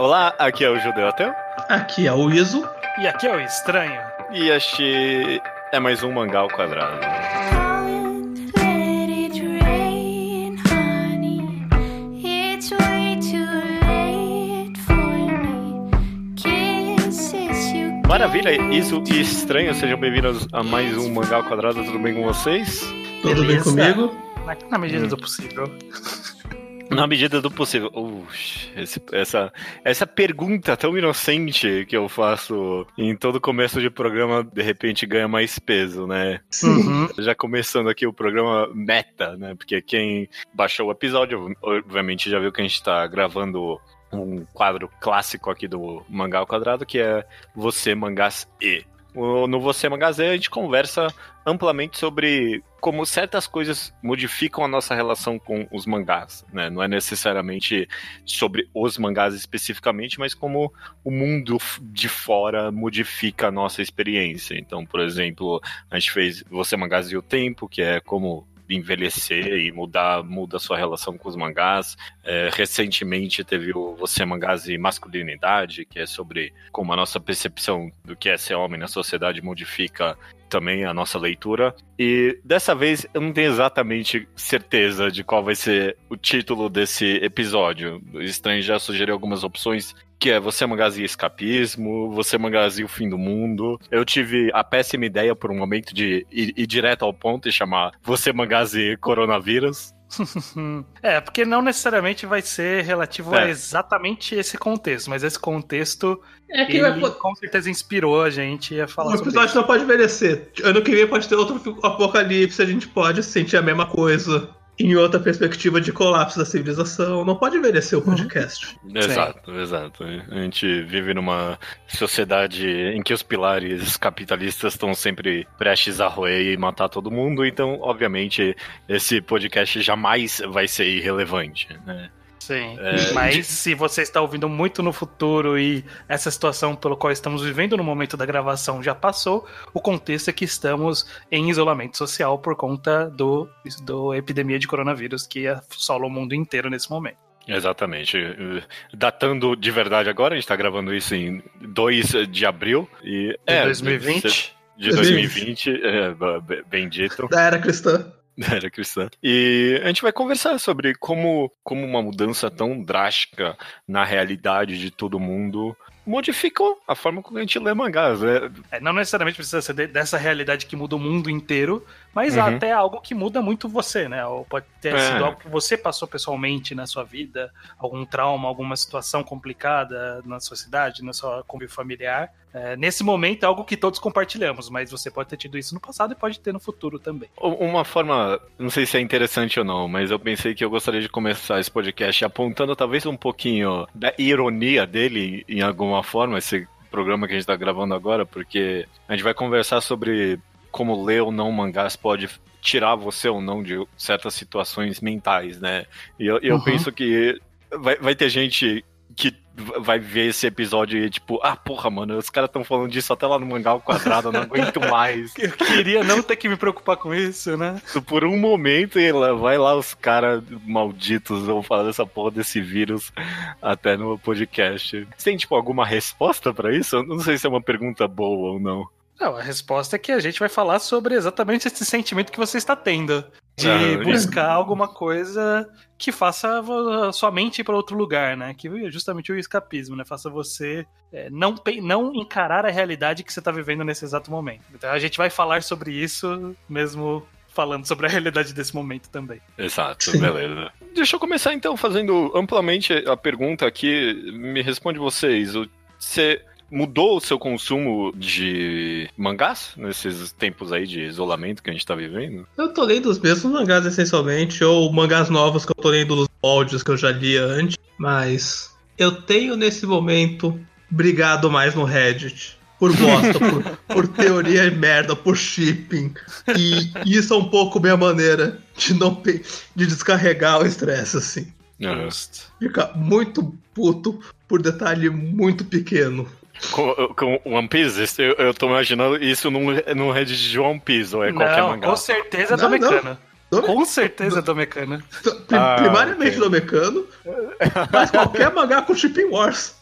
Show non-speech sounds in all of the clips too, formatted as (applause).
Olá, aqui é o Judeu Ateu. Aqui é o Iso. E aqui é o Estranho. E este é mais um mangá ao quadrado. Maravilha, isso e estranho, sejam bem-vindos a mais um Mangá ao Quadrado, tudo bem com vocês? Tudo bem comigo? Na, na medida hum. do possível. Na medida do possível. Ux, esse, essa, essa pergunta tão inocente que eu faço em todo começo de programa, de repente ganha mais peso, né? Uhum. Já começando aqui o programa meta, né? Porque quem baixou o episódio, obviamente já viu que a gente tá gravando um quadro clássico aqui do Mangá ao Quadrado, que é Você Mangás E. No Você Magazê a gente conversa amplamente sobre como certas coisas modificam a nossa relação com os mangás, né? Não é necessariamente sobre os mangás especificamente, mas como o mundo de fora modifica a nossa experiência. Então, por exemplo, a gente fez Você Mangás e o Tempo, que é como envelhecer e mudar muda a sua relação com os mangás. É, recentemente teve o Você Mangás e Masculinidade, que é sobre como a nossa percepção do que é ser homem na sociedade modifica também a nossa leitura. E dessa vez eu não tenho exatamente certeza de qual vai ser o título desse episódio. O Estranho já sugeriu algumas opções que é Você Mangazia Escapismo, Você Mangazia O Fim do Mundo. Eu tive a péssima ideia por um momento de ir, ir direto ao ponto e chamar Você Mangazia Coronavírus. (laughs) é, porque não necessariamente vai ser relativo é. a exatamente esse contexto, mas esse contexto é que ele, vai... com certeza inspirou a gente a falar o sobre O episódio não pode envelhecer. Ano que vem pode ter outro apocalipse, a gente pode sentir a mesma coisa em outra perspectiva de colapso da civilização. Não pode envelhecer o podcast. Exato, Sim. exato. A gente vive numa sociedade em que os pilares capitalistas estão sempre prestes a roer e matar todo mundo, então, obviamente, esse podcast jamais vai ser irrelevante, né? Sim. É, Mas de... se você está ouvindo muito no futuro e essa situação pelo qual estamos vivendo no momento da gravação já passou, o contexto é que estamos em isolamento social por conta do, do epidemia de coronavírus que assola o mundo inteiro nesse momento. Exatamente. Datando de verdade agora, a gente está gravando isso em 2 de abril. E, é, 2020. De 2020, é, bem dito. Da era cristã. (laughs) era cristã. E a gente vai conversar sobre como, como uma mudança tão drástica na realidade de todo mundo modificou a forma como a gente lê mangás. Né? É, não necessariamente precisa ser dessa realidade que muda o mundo inteiro, mas uhum. até algo que muda muito você, né? Ou pode ter é. sido algo que você passou pessoalmente na sua vida, algum trauma, alguma situação complicada na sua cidade, na sua convívio familiar. É, nesse momento é algo que todos compartilhamos, mas você pode ter tido isso no passado e pode ter no futuro também. Uma forma, não sei se é interessante ou não, mas eu pensei que eu gostaria de começar esse podcast apontando talvez um pouquinho da ironia dele em alguma forma, esse programa que a gente está gravando agora, porque a gente vai conversar sobre como ler ou não mangás pode tirar você ou não de certas situações mentais, né? E eu, eu uhum. penso que vai, vai ter gente que vai ver esse episódio e tipo, ah, porra, mano, os caras estão falando disso até lá no mangá ao quadrado, eu não aguento (laughs) mais. eu queria não ter que me preocupar com isso, né? Por um momento, e vai lá os caras malditos vão falar dessa porra desse vírus até no podcast. Você tem, tipo, alguma resposta para isso? Eu não sei se é uma pergunta boa ou não. Não, a resposta é que a gente vai falar sobre exatamente esse sentimento que você está tendo. De ah, buscar é. alguma coisa que faça a sua mente ir para outro lugar, né? Que é justamente o escapismo, né? Faça você é, não, não encarar a realidade que você está vivendo nesse exato momento. Então a gente vai falar sobre isso mesmo falando sobre a realidade desse momento também. Exato, beleza. Deixa eu começar então fazendo amplamente a pergunta aqui. Me responde vocês. Você mudou o seu consumo de mangás nesses tempos aí de isolamento que a gente tá vivendo? Eu tô lendo os mesmos mangás essencialmente, ou mangás novos que eu tô lendo nos moldes que eu já lia antes, mas eu tenho nesse momento brigado mais no Reddit. Por bosta, (laughs) por, por teoria merda, por shipping. E isso é um pouco minha maneira de não de descarregar o estresse, assim. Fica muito puto por detalhe muito pequeno. Com, com One Piece? Eu, eu tô imaginando isso num, num Reddit de One Piece, ou é qualquer não, mangá? Com certeza é do Mecano. Com certeza é do Mecano. Ah, primariamente okay. do Mecano, (laughs) mas qualquer mangá com Shipping Wars.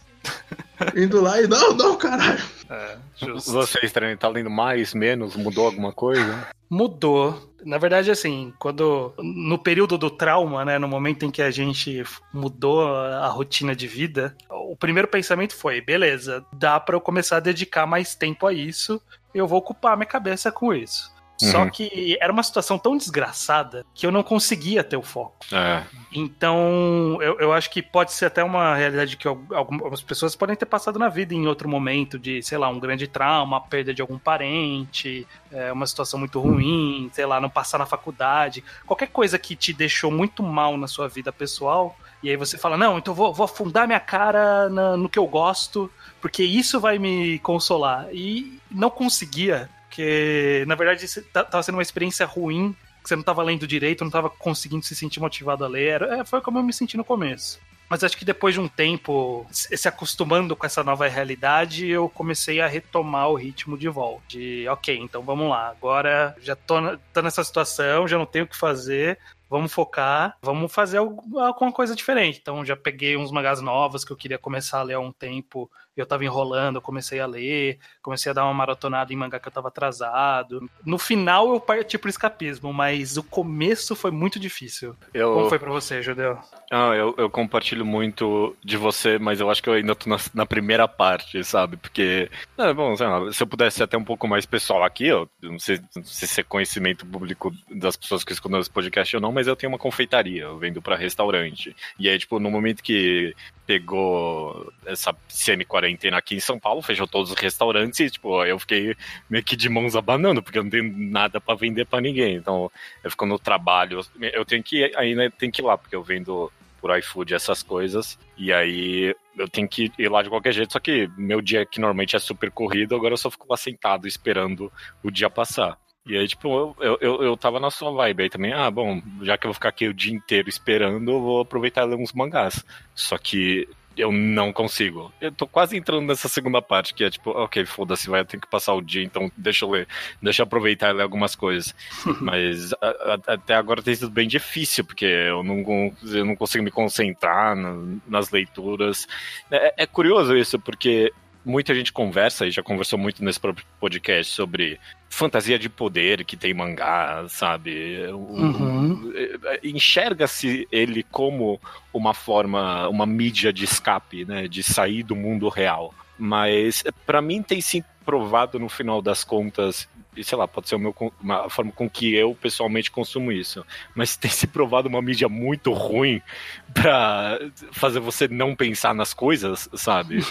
(laughs) Indo lá e não, não, caralho. É. (laughs) Você, estranho, tá lendo mais, menos? Mudou alguma coisa? Mudou. Na verdade, assim, quando. No período do trauma, né? No momento em que a gente mudou a rotina de vida, o primeiro pensamento foi: beleza, dá para eu começar a dedicar mais tempo a isso, eu vou ocupar minha cabeça com isso. Só uhum. que era uma situação tão desgraçada que eu não conseguia ter o foco. É. Então, eu, eu acho que pode ser até uma realidade que algumas pessoas podem ter passado na vida em outro momento, de, sei lá, um grande trauma, perda de algum parente, é, uma situação muito ruim, sei lá, não passar na faculdade, qualquer coisa que te deixou muito mal na sua vida pessoal. E aí você fala, não, então vou, vou afundar minha cara na, no que eu gosto, porque isso vai me consolar. E não conseguia porque, na verdade, tá, tava sendo uma experiência ruim, você não tava lendo direito, não tava conseguindo se sentir motivado a ler. É, foi como eu me senti no começo. Mas acho que depois de um tempo se acostumando com essa nova realidade, eu comecei a retomar o ritmo de volta. De, ok, então vamos lá, agora já tô, tô nessa situação, já não tenho o que fazer, vamos focar, vamos fazer alguma coisa diferente. Então já peguei uns mangás novos que eu queria começar a ler há um tempo eu tava enrolando, eu comecei a ler, comecei a dar uma maratonada em mangá que eu tava atrasado. No final eu parti pro escapismo, mas o começo foi muito difícil. Eu... Como foi para você, Judeu? Ah, eu, eu, compartilho muito de você, mas eu acho que eu ainda tô na, na primeira parte, sabe? Porque, é, bom, lá, se eu pudesse ser até um pouco mais pessoal aqui, eu não sei, não sei se é conhecimento público das pessoas que escutam esse podcast ou não, mas eu tenho uma confeitaria, eu vendo para restaurante. E aí, tipo, no momento que pegou essa semi-quarentena aqui em São Paulo, fechou todos os restaurantes e, tipo, eu fiquei meio que de mãos abanando, porque eu não tenho nada para vender para ninguém. Então, eu fico no trabalho, eu tenho que ainda tenho que ir lá, porque eu vendo por iFood essas coisas, e aí eu tenho que ir lá de qualquer jeito, só que meu dia que normalmente é super corrido, agora eu só fico lá sentado esperando o dia passar. E aí, tipo, eu, eu, eu tava na sua vibe aí também. Ah, bom, já que eu vou ficar aqui o dia inteiro esperando, eu vou aproveitar e ler uns mangás. Só que eu não consigo. Eu tô quase entrando nessa segunda parte, que é tipo, ok, foda-se, vai ter que passar o dia, então deixa eu ler, deixa eu aproveitar e ler algumas coisas. (laughs) Mas a, a, até agora tem sido bem difícil, porque eu não, eu não consigo me concentrar na, nas leituras. É, é curioso isso, porque muita gente conversa, e já conversou muito nesse próprio podcast, sobre fantasia de poder que tem mangá, sabe? Uhum. Enxerga-se ele como uma forma, uma mídia de escape, né? De sair do mundo real. Mas para mim tem provado no final das contas sei lá, pode ser o meu, uma forma com que eu pessoalmente consumo isso, mas (laughs) tem se provado uma mídia muito ruim pra fazer você não pensar nas coisas, sabe? (laughs)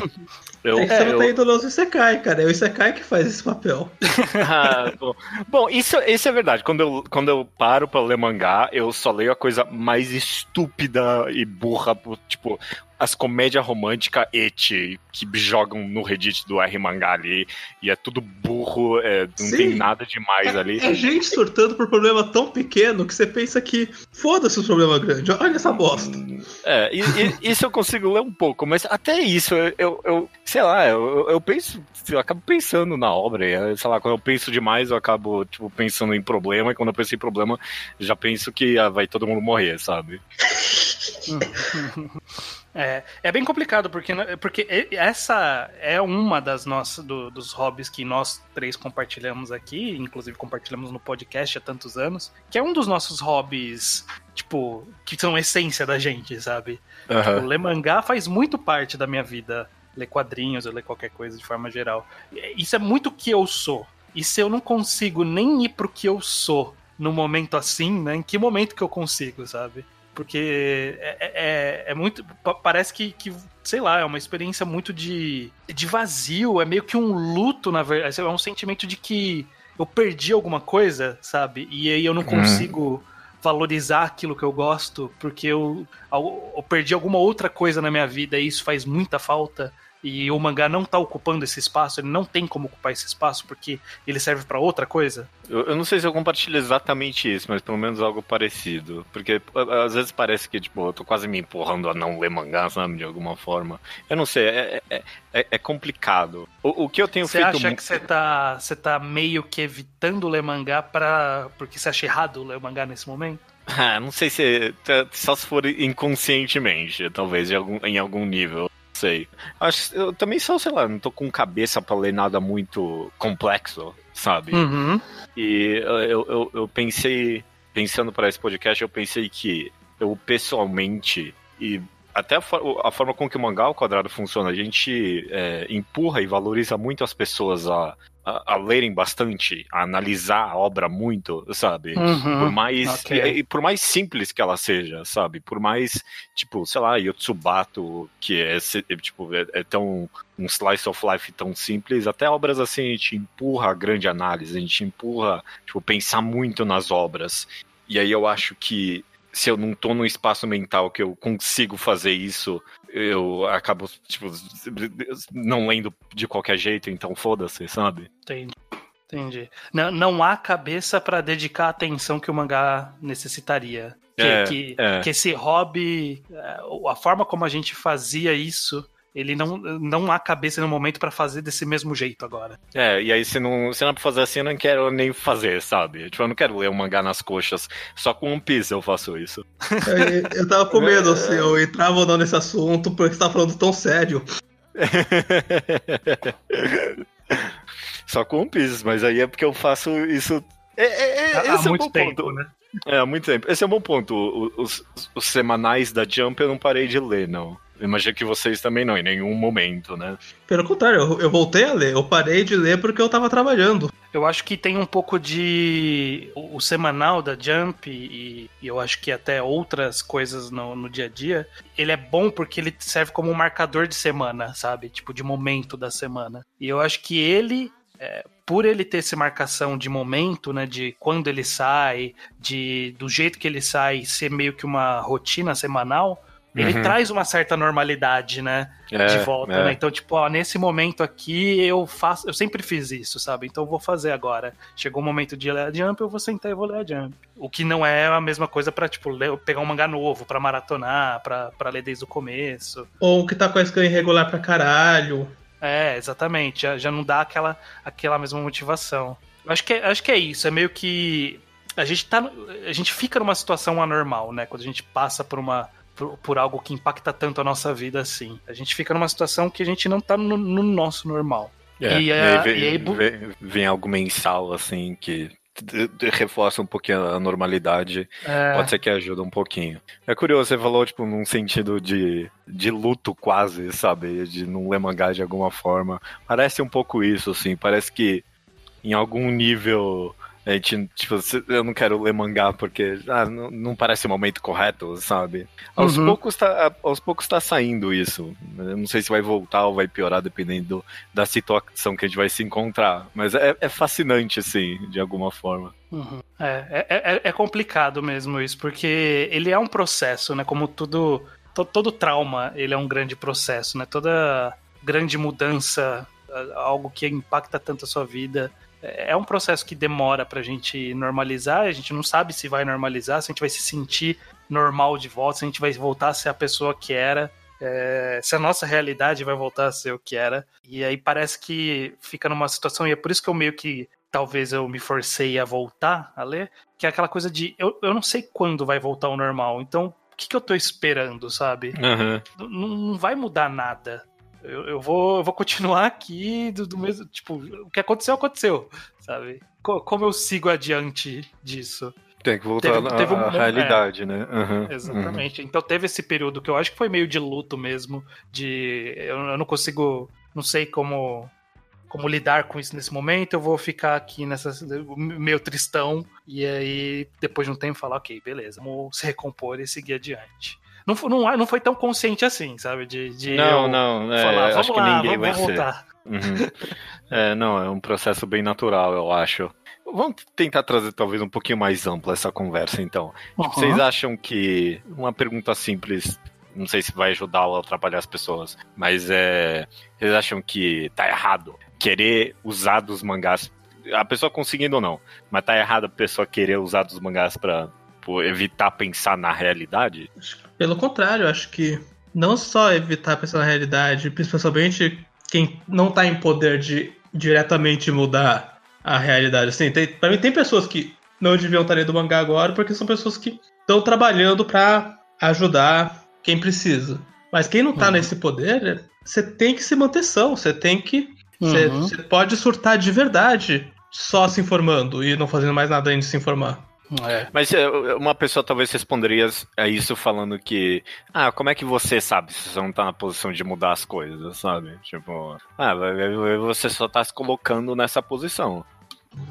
Eu, é, você eu... tá indo no Isekai, cara, é o Isekai que faz esse papel. (laughs) ah, bom. bom, isso, isso é verdade, quando eu, quando eu paro pra ler mangá, eu só leio a coisa mais estúpida e burra, tipo, as comédias românticas et que jogam no Reddit do R Mangá ali e é tudo burro, é, não Sim. tem nada demais é, ali. É gente surtando por problema tão pequeno que você pensa que foda-se o problema grande, olha essa bosta. É, e, e, isso eu consigo ler um pouco, mas até isso eu, eu, sei lá, eu, eu penso, eu acabo pensando na obra, sei lá, quando eu penso demais eu acabo tipo, pensando em problema e quando eu penso em problema já penso que ah, vai todo mundo morrer, sabe? (laughs) É, é bem complicado, porque, porque essa é uma das nossas, do, dos hobbies que nós três compartilhamos aqui, inclusive compartilhamos no podcast há tantos anos, que é um dos nossos hobbies, tipo, que são essência da gente, sabe? Uhum. Tipo, ler mangá faz muito parte da minha vida. Ler quadrinhos, ler qualquer coisa de forma geral. Isso é muito o que eu sou. E se eu não consigo nem ir pro que eu sou no momento assim, né? Em que momento que eu consigo, sabe? Porque é, é, é, é muito. Parece que, que, sei lá, é uma experiência muito de, de vazio, é meio que um luto, na verdade. É um sentimento de que eu perdi alguma coisa, sabe? E aí eu não uhum. consigo. Hum valorizar aquilo que eu gosto, porque eu, eu, perdi alguma outra coisa na minha vida e isso faz muita falta e o mangá não tá ocupando esse espaço, ele não tem como ocupar esse espaço porque ele serve para outra coisa? Eu, eu, não sei se eu compartilho exatamente isso, mas pelo menos algo parecido. Porque às vezes parece que, tipo, eu tô quase me empurrando a não ler mangá, sabe, de alguma forma. Eu não sei, é, é, é, é complicado. O, o, que eu tenho você feito. Você acha que você tá, tá meio que evitando ler mangá pra... porque você acha errado ler mangá nesse momento? (laughs) Ah, não sei se. Só se for inconscientemente, talvez, algum, em algum nível sei. Acho, eu também só, sei lá, não tô com cabeça pra ler nada muito complexo, sabe? Uhum. E eu, eu, eu pensei, pensando para esse podcast, eu pensei que eu pessoalmente e até a, a, forma com que o mangá ao quadrado funciona, a gente é, empurra e valoriza muito as pessoas a, a, a, lerem bastante, a analisar a obra muito, sabe? Uhum, por mais okay. e, e, por mais simples que ela seja, sabe? Por mais tipo, sei lá, Yotsubato, que é, é tipo é, é, tão um slice of life tão simples, até obras assim a gente empurra a grande análise, a gente empurra tipo pensar muito nas obras. E aí eu acho que se eu não tô num espaço mental que eu consigo fazer isso, eu acabo, tipo, não lendo de qualquer jeito, então foda-se, sabe? Entendi. Entendi. Não, não há cabeça para dedicar a atenção que o mangá necessitaria. Que, é, que, é. que esse hobby, é, a forma como a gente fazia isso ele não, não há cabeça no momento para fazer desse mesmo jeito agora. É, e aí se não, se não é pra fazer assim, eu não quero nem fazer, sabe? Tipo, eu não quero ler um mangá nas coxas. Só com um Piece eu faço isso. Eu, eu tava com medo, assim, eu entrava ou não nesse assunto, porque você tava falando tão sério. (laughs) Só com um Piece, mas aí é porque eu faço isso. É, é, é, há muito é um tempo, ponto. né? É, há muito tempo. Esse é um bom ponto. Os, os, semanais da Jump eu não parei de ler, não. Imagino que vocês também não, em nenhum momento, né? Pelo contrário, eu, eu, voltei a ler. Eu parei de ler porque eu tava trabalhando. Eu acho que tem um pouco de. O, o semanal da Jump e, e, eu acho que até outras coisas no, no dia a dia. Ele é bom porque ele serve como um marcador de semana, sabe? Tipo, de momento da semana. E eu acho que ele. É, por ele ter essa marcação de momento, né, de quando ele sai, de do jeito que ele sai, ser meio que uma rotina semanal, ele uhum. traz uma certa normalidade, né? É, de volta, é. né? Então, tipo, ó, nesse momento aqui eu faço. Eu sempre fiz isso, sabe? Então eu vou fazer agora. Chegou o momento de ler a Jump, eu vou sentar e vou ler a Jump. O que não é a mesma coisa pra, tipo, ler, pegar um mangá novo, pra maratonar, pra, pra ler desde o começo. Ou que tá com a scan irregular pra caralho. É, exatamente. Já, já não dá aquela, aquela mesma motivação. Acho que, é, acho que é isso. É meio que. A gente, tá, a gente fica numa situação anormal, né? Quando a gente passa por uma por, por, algo que impacta tanto a nossa vida assim. A gente fica numa situação que a gente não tá no, no nosso normal. É, e, aí, vem, e aí, vem, vem algo mensal, assim, que reforça um pouquinho a normalidade, é. pode ser que ajuda um pouquinho. É curioso, você falou, tipo, num sentido de, de luto quase, sabe? De não ler mangá de alguma forma. Parece um pouco isso, assim, parece que em algum nível a gente, tipo, eu não quero ler mangá porque ah, não, não, parece o momento correto, sabe? Aos, uhum. poucos tá, aos poucos tá saindo isso. Eu não sei se vai voltar ou vai piorar dependendo da situação que a gente vai se encontrar. Mas é, é fascinante, assim, de alguma forma. Uhum. É, é, é, é complicado mesmo isso, porque ele é um processo, né? Como tudo. Todo, todo trauma, ele é um grande processo, né? Toda grande mudança, algo que impacta tanto a sua vida é um processo que demora pra gente normalizar, a gente não sabe se vai normalizar, se a gente vai se sentir normal de volta, se a gente vai voltar a ser a pessoa que era, é, se a nossa realidade vai voltar a ser o que era. E aí parece que fica numa situação, e é por isso que eu meio que talvez eu me forcei a voltar a ler, que é aquela coisa de eu, eu não sei quando vai voltar ao normal, então o que, que eu tô esperando, sabe? Uhum. Não, não vai mudar nada. Eu, eu, vou, eu vou continuar aqui do, do, mesmo. Tipo, o que aconteceu, aconteceu, sabe? Co como eu sigo adiante disso? Tem que voltar teve, teve um, realidade, é, né? Uhum, exatamente. Uhum. Então teve esse período que eu acho que foi meio de luto mesmo. De. Eu, eu não consigo. Não sei como como lidar com isso nesse momento, eu vou ficar aqui nessa meio tristão e aí depois de um tempo falar, ok, beleza, vamos se recompor e seguir adiante não, não, não foi tão consciente assim, sabe? De, de não, não, é, falar, vamos acho lá, que ninguém vamos, vai voltar. Uhum. é, não, é um processo bem natural, eu acho. Vamos tentar trazer talvez um pouquinho mais ampla essa conversa, então. Uhum. Vocês acham que uma pergunta simples, não sei se vai ajudar ou atrapalhar as pessoas, mas é, vocês acham que tá errado querer usar dos mangás, a pessoa conseguindo ou não, mas tá errado a pessoa querer usar dos mangás para evitar pensar na realidade? Pelo contrário, acho que não só evitar pensar na realidade, principalmente quem não está em poder de diretamente mudar a realidade. Assim, tem, pra mim tem pessoas que não deviam estar lendo mangá agora porque são pessoas que estão trabalhando para ajudar quem precisa. Mas quem não tá uhum. nesse poder, você tem que se manter são, você tem que. Você uhum. pode surtar de verdade só se informando e não fazendo mais nada além de se informar. É. Mas é, uma pessoa talvez responderia a isso falando que, ah, como é que você sabe se você não tá na posição de mudar as coisas, sabe? Tipo, ah, você só tá se colocando nessa posição.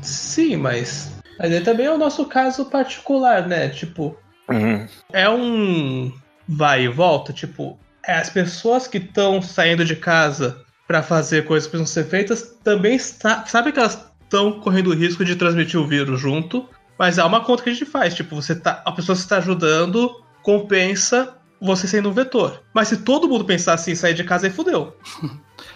Sim, mas. Mas aí também é o nosso caso particular, né? Tipo, uhum. é um vai e volta, tipo, é as pessoas que estão saindo de casa para fazer coisas que precisam ser feitas também está, sabe que elas estão correndo o risco de transmitir o vírus junto, mas é uma conta que a gente faz, tipo, você tá, a pessoa que está ajudando compensa você sendo um vetor. Mas se todo mundo pensar assim, sair de casa aí fudeu.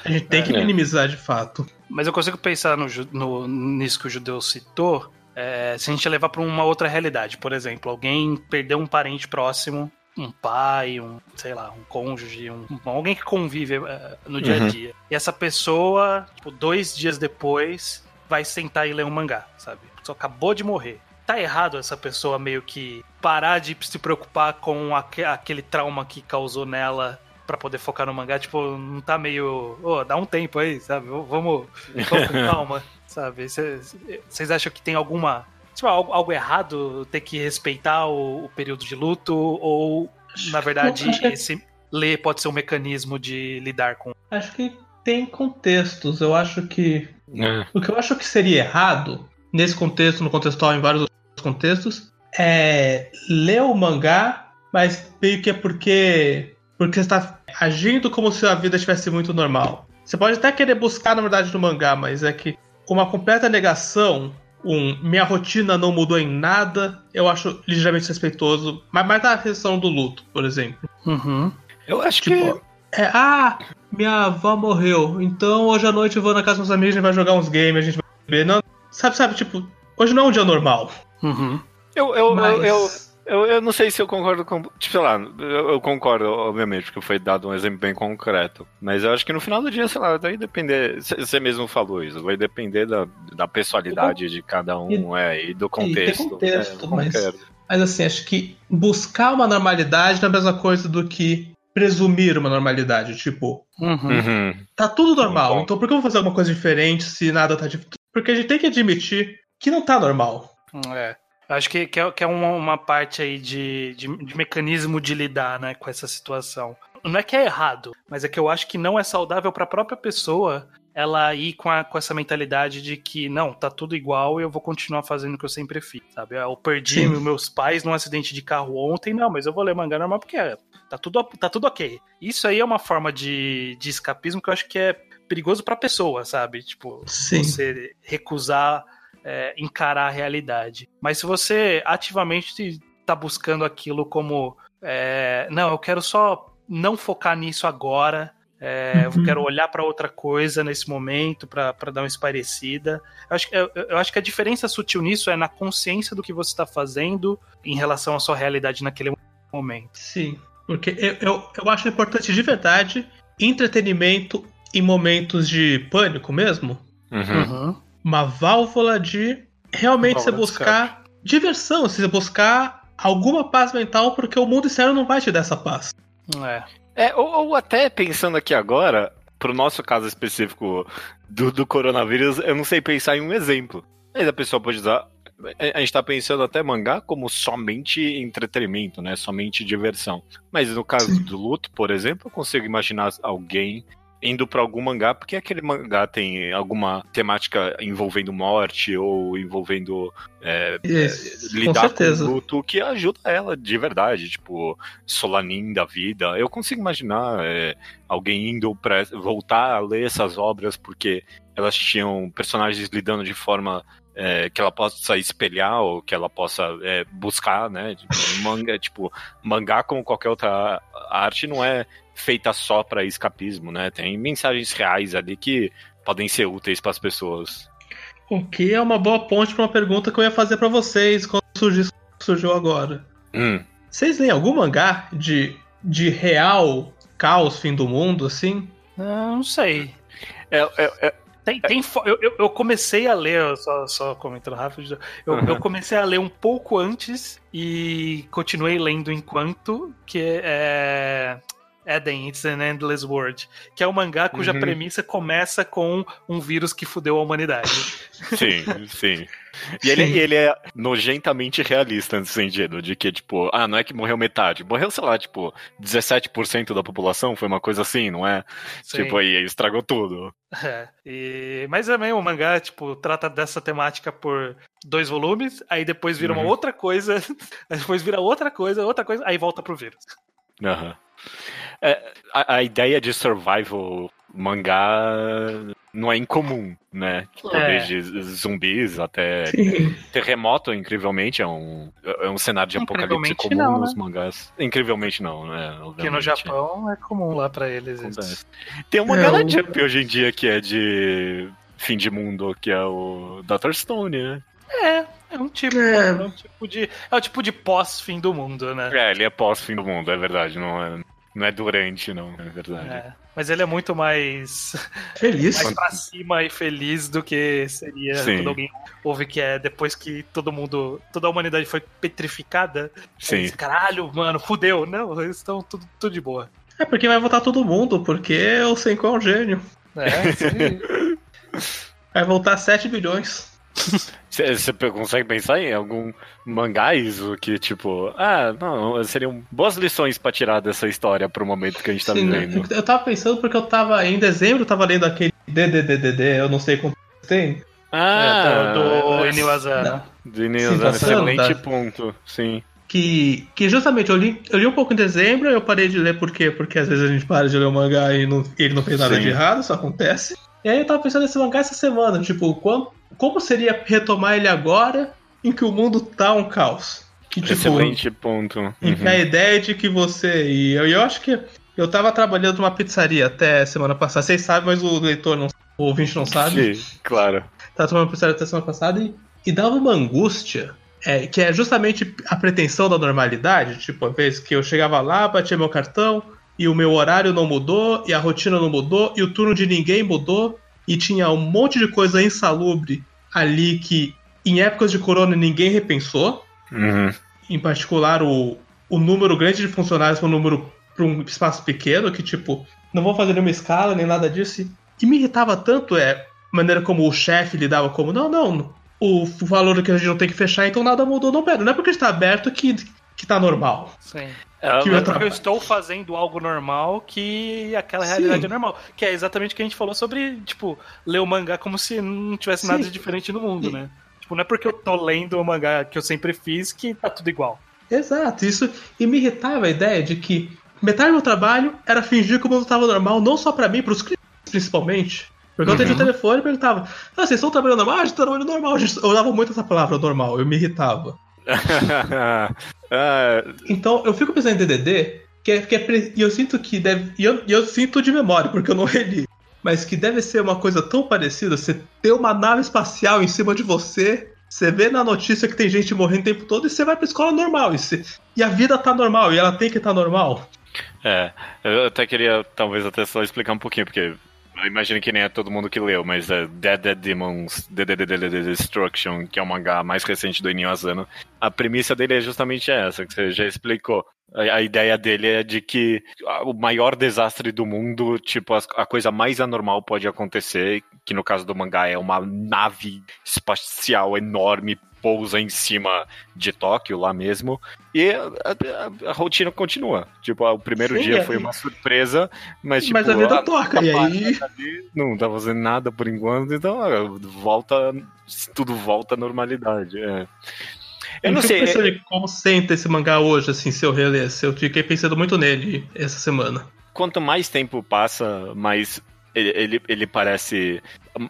A gente tem que é. minimizar de fato. Mas eu consigo pensar no, no nisso que o judeu citou, é, se a gente levar para uma outra realidade. Por exemplo, alguém perdeu um parente próximo um pai, um, sei lá, um cônjuge, um, alguém que convive uh, no dia a uhum. dia. Uhum. E essa pessoa, tipo, dois dias depois, vai sentar e ler um mangá, sabe? Só acabou de morrer. Tá errado essa pessoa meio que parar de se preocupar com aquele trauma que causou nela para poder focar no mangá, tipo, não tá meio. Oh, dá um tempo aí, sabe? Vamos, vamos com (laughs) calma, sabe? Vocês acham que tem alguma tipo, algo, algo errado ter que respeitar o, o período de luto? Ou, na verdade, esse ler pode ser um mecanismo de lidar com. Acho que tem contextos. Eu acho que. É. O que eu acho que seria errado, nesse contexto, no contextual, em vários outros contextos, é ler o mangá, mas meio que é porque. Porque você está agindo como se a vida estivesse muito normal. Você pode até querer buscar, na verdade, no mangá, mas é que uma completa negação um minha rotina não mudou em nada, eu acho ligeiramente respeitoso. Mas mais na questão do luto, por exemplo. Uhum. Eu acho tipo, que. É, ah, minha avó morreu, então hoje à noite eu vou na casa dos meus amigos, a gente vai jogar uns games, a gente vai beber. Não, sabe, sabe, tipo, hoje não é um dia normal. Uhum. Eu, eu, Mas... eu, eu, eu, eu não sei se eu concordo com. Tipo, sei lá, eu, eu, concordo, obviamente, porque foi dado um exemplo bem concreto. Mas eu acho que no final do dia, sei lá, vai depender. Você mesmo falou isso, vai depender da, da personalidade de cada um e, é, e do contexto. E contexto, é, mas, mas assim, acho que buscar uma normalidade não é a mesma coisa do que presumir uma normalidade. Tipo, uhum. Uhum. tá tudo normal, então por que eu vou fazer alguma coisa diferente se nada tá diferente? Porque a gente tem que admitir que não tá normal. É. Acho que, que é, que é uma, uma, parte aí de, de, de, mecanismo de lidar né, com essa situação. Não é que é errado, mas é que eu acho que não é saudável para a própria pessoa ela ir com, a, com essa mentalidade de que não, tá tudo igual e eu vou continuar fazendo o que eu sempre fiz, sabe? Eu perdi Sim. meus pais num acidente de carro ontem, não, mas eu vou ler mangá normal porque é, tá, tudo, tá tudo ok. Isso aí é uma forma de, de escapismo que eu acho que é perigoso pra pessoa, sabe? Tipo, Sim. você recusar é, encarar a realidade. Mas se você ativamente está buscando aquilo como é, não, eu quero só não focar nisso agora. É, uhum. Eu quero olhar para outra coisa nesse momento para dar uma esparecida. Eu acho, eu, eu acho que a diferença sutil nisso é na consciência do que você está fazendo em relação à sua realidade naquele momento. Sim, porque eu, eu, eu acho importante de verdade entretenimento em momentos de pânico mesmo. Uhum. Uhum uma válvula de realmente você buscar diversão, você buscar alguma paz mental, porque o mundo externo não vai te dar essa paz. É. é ou, ou até pensando aqui agora, pro nosso caso específico do, do coronavírus, eu não sei pensar em um exemplo. Mas a pessoa pode usar. A gente tá pensando até mangá como somente entretenimento, né? Somente diversão. Mas no caso Sim. do luto, por exemplo, eu consigo imaginar alguém indo para algum mangá, porque aquele mangá tem alguma temática envolvendo morte ou envolvendo é, Isso, é, lidar com, com, o luto que ajuda ela de verdade, tipo Solanin da vida. Eu consigo imaginar é, alguém indo para voltar a ler essas obras porque elas tinham personagens lidando de forma é, que ela possa espelhar ou que ela possa é, buscar, né? Tipo, manga, (laughs) tipo, mangá como qualquer outra arte não é feita só para escapismo, né? Tem mensagens reais ali que podem ser úteis para as pessoas. O que é uma boa ponte para uma pergunta que eu ia fazer para vocês quando surgiu, surgiu agora. Hum. Vocês leem algum mangá de, de real caos, fim do mundo, assim? Não, não sei. É, é, é, tem, tem eu, eu, comecei a ler, só, só comentando rápido, eu, uhum. eu, comecei a ler um pouco antes e continuei lendo enquanto, que é Eden, It's an Endless World, que é um mangá cuja Uhum. premissa começa com um vírus que fudeu a humanidade. (laughs) Sim, sim. E ele, ele é nojentamente realista nesse sentido, de que, tipo, ah, não é que morreu metade. Morreu, sei lá, tipo, 17% da população, foi uma coisa assim, não é? Sim. Tipo, aí estragou tudo. (laughs) É, e... Mas também o mangá, tipo, trata dessa temática por dois volumes, aí depois vira uma Uhum. outra coisa, (laughs) aí depois vira outra coisa, outra coisa, aí volta pro vírus. Aham. É, a, a ideia de survival mangá não é incomum, né? Tipo, É. desde zumbis até Sim. terremoto, incrivelmente, é um, é um cenário de apocalipse comum não, nos né? mangás. Incrivelmente não, né? Que Obviamente. no Japão é comum lá pra eles. isso. Tem uma É, mangá na Jump hoje em dia que é de fim de mundo, que é o Dr. Stone, né? É, é um tipo, É. é um tipo de. É o tipo de pós-fim do mundo, né? É, ele é pós-fim do mundo, é verdade, não é, não é durante, não, é verdade. É, Mas ele é muito mais, (laughs) Feliz. mais pra cima e feliz do que seria Sim. quando alguém ouve que é depois que todo mundo, toda a humanidade foi petrificada. Sim. diz, Caralho, mano, fudeu. Não, eles estão tudo, tudo de boa. É porque vai votar todo mundo, porque o Senko é um gênio. É, aí. (laughs) Vai voltar 7 bilhões. (laughs) Você consegue pensar em algum mangá isso que, tipo, ah, não, seriam boas lições pra tirar dessa história pro momento que a gente tá Sim, vivendo. eu tava pensando porque eu tava em dezembro, eu tava lendo aquele DDDDD, eu não sei como tem. Ah, é, do, do é, de Neo Sim, Zano, passando, excelente tá. ponto, sim. Que, que justamente eu li, eu li um pouco em dezembro, eu parei de ler por quê? Porque às vezes a gente para de ler o mangá e não- ele não fez nada Sim. de errado, isso acontece. E aí eu tava pensando nesse mangá essa semana, tipo, como, como seria retomar ele agora em que o mundo tá um caos? Que tipo, Excelente ponto. em que Uhum. a ideia de que você. E eu, eu acho que eu tava trabalhando numa pizzaria até semana passada, vocês sabem, mas o leitor não o ouvinte não sabe. Sim, claro. Tava tomando pizzaria até semana passada e, e dava uma angústia. é, que é justamente a pretensão da normalidade. Tipo, a vez que eu chegava lá, batia meu cartão, e o meu horário não mudou, e a rotina não mudou, e o turno de ninguém mudou, e tinha um monte de coisa insalubre ali que em épocas de corona ninguém repensou. Uhum. Em particular, o, o número grande de funcionários para um número para um espaço pequeno, que tipo, não vou fazer nenhuma escala nem nada disso. E me irritava tanto é a maneira como o chefe lidava como, não, não, o valor que a gente não tem que fechar, então nada mudou. Não, pera, não é porque está aberto que, que tá normal. Sim. É, Que Não é eu eu estou fazendo algo normal que aquela Sim. realidade é normal. Que é exatamente o que a gente falou sobre, tipo, ler o mangá como se não tivesse nada Sim. de diferente no mundo, E- né? Tipo, não é porque eu tô lendo o mangá que eu sempre fiz que tá tudo igual. Exato, isso. E me irritava a ideia de que metade do meu trabalho era fingir que o mundo estava normal, não só para mim, para os clientes principalmente. Porque eu atendia o telefone e perguntava: Ah, vocês estão trabalhando normal? Ah, a gente tá trabalhando normal. Eu usava muito essa palavra normal, eu me irritava. (laughs) Ah, Então eu fico pensando em DDD, que é, que é e eu sinto que deve. E eu, eu sinto de memória, porque eu não reli. Mas que deve ser uma coisa tão parecida, você ter uma nave espacial em cima de você, você vê na notícia que tem gente morrendo o tempo todo e você vai pra escola normal. E, você- e a vida tá normal, e ela tem que estar normal. É, eu até queria talvez até só explicar um pouquinho, porque eu imagino que nem é todo mundo que leu, mas é Dead Dead Demons DDD Destruction, que é o mangá mais recente do Inyo Asano. A premissa dele é justamente essa, que você já explicou. A, ideia dele é de que o maior desastre do mundo, tipo, a, coisa mais anormal pode acontecer, que no caso do mangá é uma nave espacial enorme pousa em cima de Tóquio lá mesmo e a, a- a rotina continua. Tipo, o primeiro Sim, dia é. foi uma surpresa, mas tipo, Mas a vida a- toca, e aí. não tá fazendo nada por enquanto, então ah, volta, tudo volta à normalidade. É. Eu não fico sei, pensando em como senta esse mangá hoje, assim, se eu relesse. Eu fiquei pensando muito nele essa semana. quanto mais tempo passa, mais ele, ele, ele parece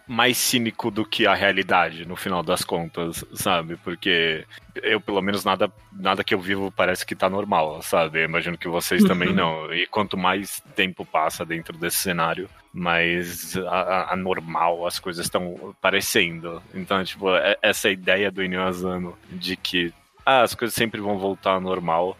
mais cínico do que a realidade, no final das contas, sabe? Porque eu, pelo menos, nada, nada que eu vivo parece que tá normal, sabe? Eu imagino que vocês também Uhum. não. E quanto mais tempo passa dentro desse cenário, mais anormal as coisas estão parecendo. Então, tipo, é- essa ideia do Inyo Asano de que ah, as coisas sempre vão voltar ao normal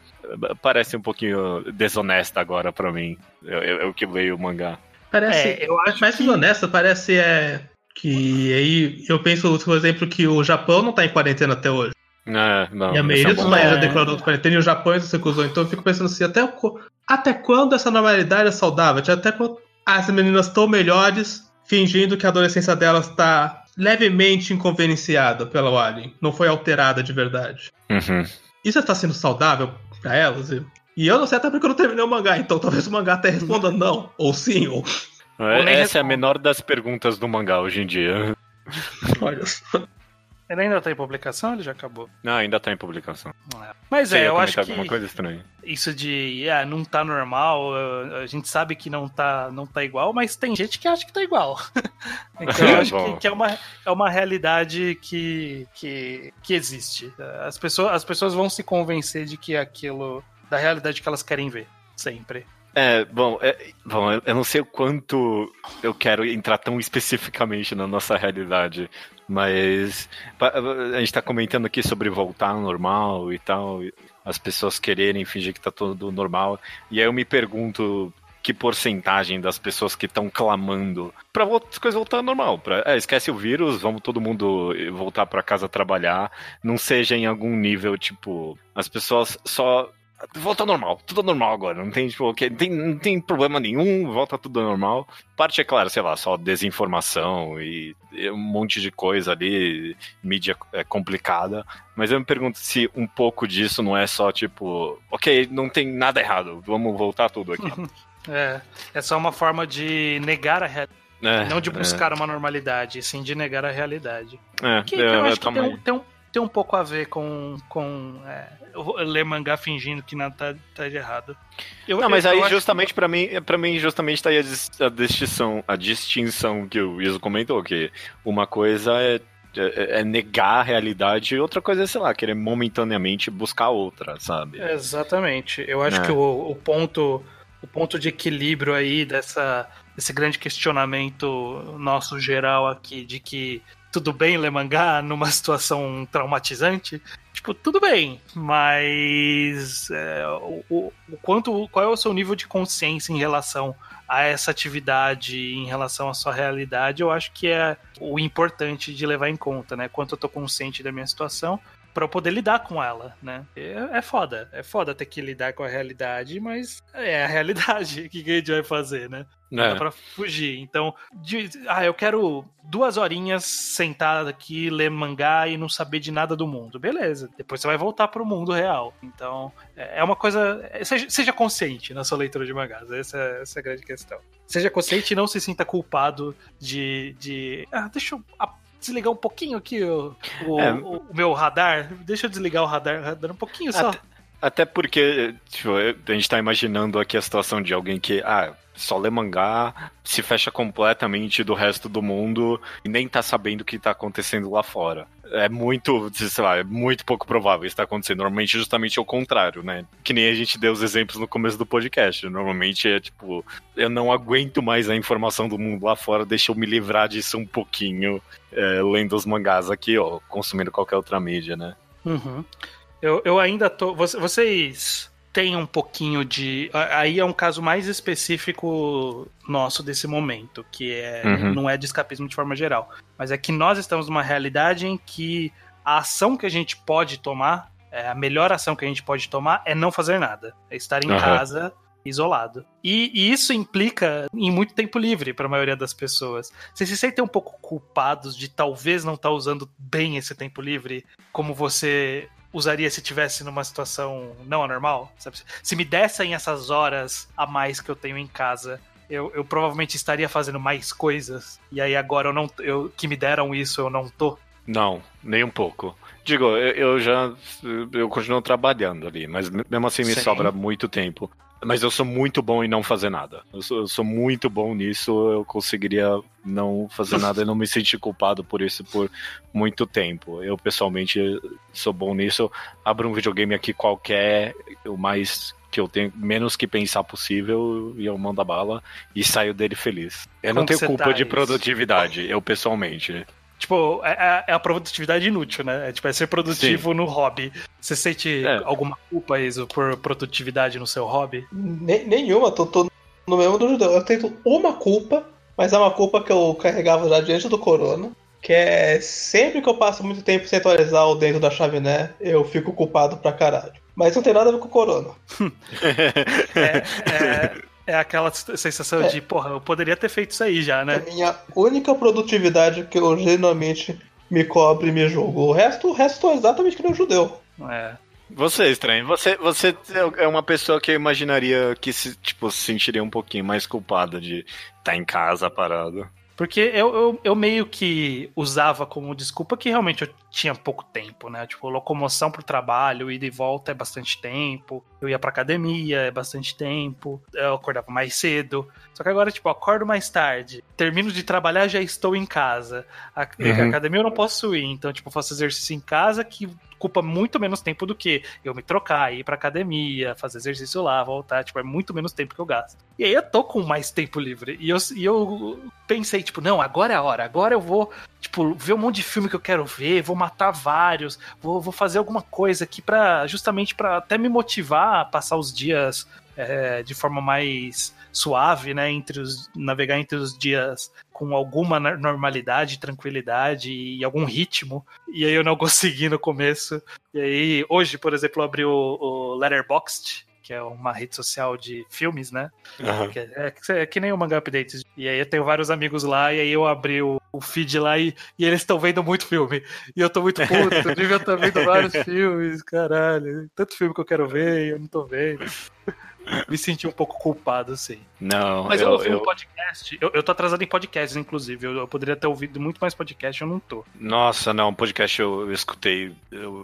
parece um pouquinho desonesta agora pra mim. Eu, eu, eu que leio o mangá. Parece. É, eu acho mais que- honesta, parece é, que aí eu penso, por exemplo, que o Japão não tá em quarentena até hoje. É, não, E a maioria é dos países É. já declarou de quarentena e o Japão se recusou. Então eu fico pensando assim, até, o- até quando essa normalidade é saudável? Até quando as meninas estão melhores, fingindo que a adolescência delas está levemente inconvenienciada pelo Alien. Não foi alterada de verdade. Uhum. Isso está sendo saudável pra elas? E- eu não sei até porque eu não terminei o mangá, então talvez o mangá até responda não, ou sim, ou. Nem Essa é a menor das perguntas do mangá hoje em dia. (laughs) Olha só. Ele ainda tá em publicação ou ele já acabou? Não, ainda tá em publicação. É. Mas Você é, eu acho que alguma coisa estranha. isso de ah, não tá normal, a gente sabe que não tá, não tá igual, mas tem gente que acha que tá igual. (laughs) então eu (laughs) acho que, que é, uma, é uma realidade que, que, que existe. As pessoas, as pessoas vão se convencer de que é aquilo. Da realidade que elas querem ver. Sempre. É, bom, é, bom, eu- não sei o quanto eu quero entrar tão especificamente na nossa realidade, mas a gente tá comentando aqui sobre voltar ao normal e tal, as pessoas quererem fingir que tá tudo normal, e aí eu me pergunto que porcentagem das pessoas que estão clamando pra vol- as coisas voltar ao normal, pra, é, esquece o vírus, vamos todo mundo voltar pra casa trabalhar, não seja em algum nível, tipo, as pessoas só volta ao normal, tudo normal agora. Não tem, tipo, tem, não tem problema nenhum, volta tudo ao normal. Parte, é claro, sei lá, só desinformação e, e um monte de coisa ali, mídia é complicada. Mas eu me pergunto se um pouco disso não é só tipo, ok, não tem nada errado, vamos voltar tudo aqui. (laughs) É, é só uma forma de negar a realidade. É, Não de buscar uma normalidade, sim de negar a realidade. É, Que, é, que eu é, acho que tem tamanho. um, tem, um, tem um pouco a ver com, com é, ler mangá fingindo que nada tá, tá de errado. Eu, Não, mas eu- eu aí justamente pra mim, para mim justamente tá aí a, dis- a distinção, a distinção que o Iso comentou, que uma coisa é, é, é negar a realidade e outra coisa é, sei lá, querer momentaneamente buscar outra, sabe? que- Exatamente. Eu acho É. que o, o ponto o ponto de equilíbrio aí dessa desse grande questionamento nosso geral aqui de que tudo bem ler mangá numa (laughs) situação traumatizante, tipo, tudo bem, mas é, o, o- o quanto, qual é o seu nível de consciência em relação a essa atividade, em relação à sua realidade, eu acho que é o importante de levar em conta, né? Quanto eu tô consciente da minha situação para eu poder lidar com ela, né? É, é foda, é foda ter que lidar com a realidade, mas é a realidade. O (laughs) que a gente vai fazer, né? Não É. dá pra fugir. Então, de- ah, eu quero duas horinhas sentado aqui, ler mangá e não saber de nada do mundo. Beleza, depois você vai voltar pro mundo real. Então, é é uma coisa. é, Seja, seja consciente na sua leitura de mangás. Essa, é- essa é a grande questão. Seja consciente e não se sinta culpado de. de ah, deixa eu. Desligar um pouquinho aqui o, o, É. o- o meu radar. Deixa eu desligar o radar, radar um pouquinho só. Até, até porque, tipo, a gente tá imaginando aqui a situação de alguém que, ah, só lê mangá, se fecha completamente do resto do mundo e nem tá sabendo o que tá acontecendo lá fora. É muito, sei lá, é muito pouco provável isso tá acontecendo. Normalmente, justamente é o contrário, né? Que nem a gente deu os exemplos no começo do podcast. Normalmente é tipo, eu não aguento mais a informação do mundo lá fora, deixa eu me livrar disso um pouquinho, é, lendo os mangás aqui, ó, consumindo qualquer outra mídia, né? Uhum. Eu, eu ainda tô. Vocês têm um pouquinho de. Aí é um caso mais específico nosso desse momento, que é Uhum. não é de escapismo de forma geral. Mas é que nós estamos numa realidade em que a ação que a gente pode tomar, é, a melhor ação que a gente pode tomar é não fazer nada. É estar em Aham. casa. Isolado. E, e isso implica em muito tempo livre para a maioria das pessoas. Vocês se sentem um pouco culpados de talvez não estar usando bem esse tempo livre como você usaria se tivesse numa situação não anormal? Sabe? Se me dessem essas horas a mais que eu tenho em casa, eu, eu provavelmente estaria fazendo mais coisas. E aí agora eu não eu que me deram isso, eu não tô. Não, nem um pouco. Digo, eu, eu já. Eu continuo trabalhando ali, mas mesmo assim me Sim. sobra muito tempo. Mas eu sou muito bom em não fazer nada. Eu sou, eu sou muito bom nisso, eu conseguiria não fazer (laughs) nada e não me sentir culpado por isso por muito tempo. Eu, pessoalmente, sou bom nisso. Abro um videogame aqui qualquer, o mais que eu tenho, menos que pensar possível, e eu mando a bala e saio dele feliz. Eu não Como que tenho culpa tá de isso? produtividade, eu pessoalmente. Tipo, é, é a produtividade inútil, né? É, tipo, é ser produtivo no hobby. Você sente É. alguma culpa, Iso, por produtividade no seu hobby? Ne- nenhuma, tô, tô no mesmo do judeu. Eu tenho uma culpa, mas é uma culpa que eu carregava já diante do corona. que é sempre que eu passo muito tempo sem atualizar o dentro da chaminé, eu fico culpado pra caralho. Mas não tem nada a ver com o corona. (laughs) é, é, é, aquela sensação é. de, porra, eu poderia ter feito isso aí já, né? É a minha única produtividade que eu genuinamente me cobre e me julgo. O resto, o resto é exatamente que nem um judeu. É. Você, estranho. Você, você é uma pessoa que eu imaginaria que se, tipo, se sentiria um pouquinho mais culpada de estar tá em casa parado. Porque eu, eu, eu, meio que usava como desculpa que realmente eu tinha pouco tempo, né? Tipo, locomoção pro trabalho, ida e volta é bastante tempo. Eu ia pra academia, é bastante tempo. Eu acordava mais cedo. Só que agora, tipo, eu acordo mais tarde. Termino de trabalhar, já estou em casa. A, uhum. a academia eu não posso ir. Então, tipo, eu faço exercício em casa que ocupa muito menos tempo do que eu me trocar, ir pra academia, fazer exercício lá, voltar. Tipo, é muito menos tempo que eu gasto. E aí eu tô com mais tempo livre. E eu, e eu pensei, tipo, não, agora é a hora. Agora eu vou, tipo, ver um monte de filme que eu quero ver, vou matar vários, vou, vou fazer alguma coisa aqui para justamente para até me motivar passar os dias é, de forma mais suave, né? Entre os, navegar entre os dias com alguma normalidade, tranquilidade e algum ritmo. E aí eu não (laughs) consegui no começo. E aí, hoje, por exemplo, eu abri o, o Letterboxd, que é uma rede social de filmes, né? Uhum. Que é, é, que nem o Manga Updates. E aí eu tenho vários amigos lá, e aí eu abri o, o feed lá e, e eles estão vendo muito filme. E eu tô muito (laughs) puto, devia estar vendo vários filmes, caralho. Tanto filme que eu quero ver e eu não tô vendo. Me senti um pouco culpado, assim. Não, Mas eu, eu ouvi eu... um podcast. Eu, eu tô atrasado em podcasts, inclusive. Eu, eu, poderia ter ouvido muito mais podcast, eu não tô. Nossa, não, podcast eu, eu escutei.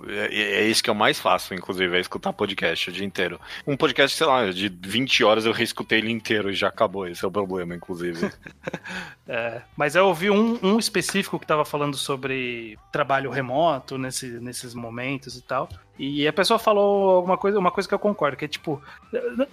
É, é, isso que eu mais faço, inclusive, é escutar podcast o dia inteiro. Um podcast, sei lá, de 20 horas eu reescutei ele inteiro e já acabou. Esse é o problema, inclusive. (laughs) é, mas eu ouvi um, um específico que tava falando sobre trabalho remoto nesse, nesses momentos e tal. E a pessoa falou alguma coisa, uma coisa que eu concordo, que é tipo,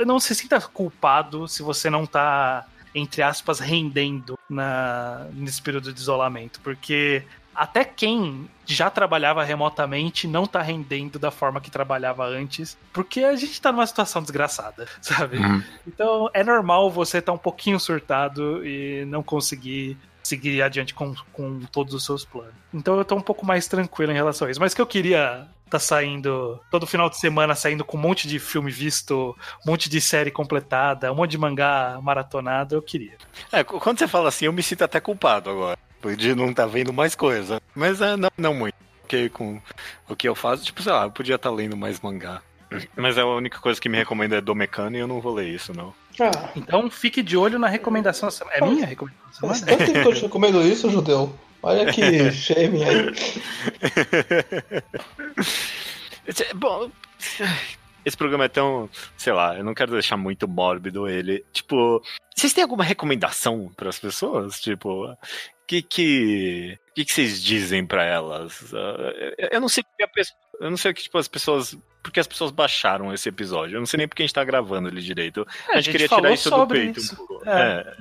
não se sinta culpado se você não tá, entre aspas, rendendo na, nesse período de isolamento, porque até quem já trabalhava remotamente não tá rendendo da forma que trabalhava antes, porque a gente tá numa situação desgraçada, sabe? Uhum. Então é normal você estar tá um pouquinho surtado e não conseguir seguir adiante com, com todos os seus planos. Então eu tô um pouco mais tranquilo em relação a isso. Mas que eu queria tá saindo todo final de semana saindo com um monte de filme visto, um monte de série completada, um monte de mangá maratonado, eu queria. É, quando você fala assim, eu me sinto até culpado agora, de não estar tá vendo mais coisa. Mas é, não, não muito. Porque com o que eu faço, tipo, sei lá, eu podia estar tá lendo mais mangá. (clears throat) Mas a única coisa que me recomenda é Domecano e eu não vou ler isso, não. Ah. Então fique de olho na recomendação. É minha recomendação? Faz tanto tempo que eu te recomendo isso, Judeu. Olha que (laughs) shame aí. Bom, esse programa é tão, sei lá, eu não quero deixar muito mórbido ele. Tipo, vocês têm alguma recomendação para as pessoas? Tipo, que que que, que vocês dizem para elas? Eu não sei porque a pessoa, eu não sei o que tipo as pessoas porque as pessoas baixaram esse episódio. Eu não sei nem porque a gente tá gravando ele direito. É, a, gente a, gente queria tirar isso do peito isso. um pouco. É. É.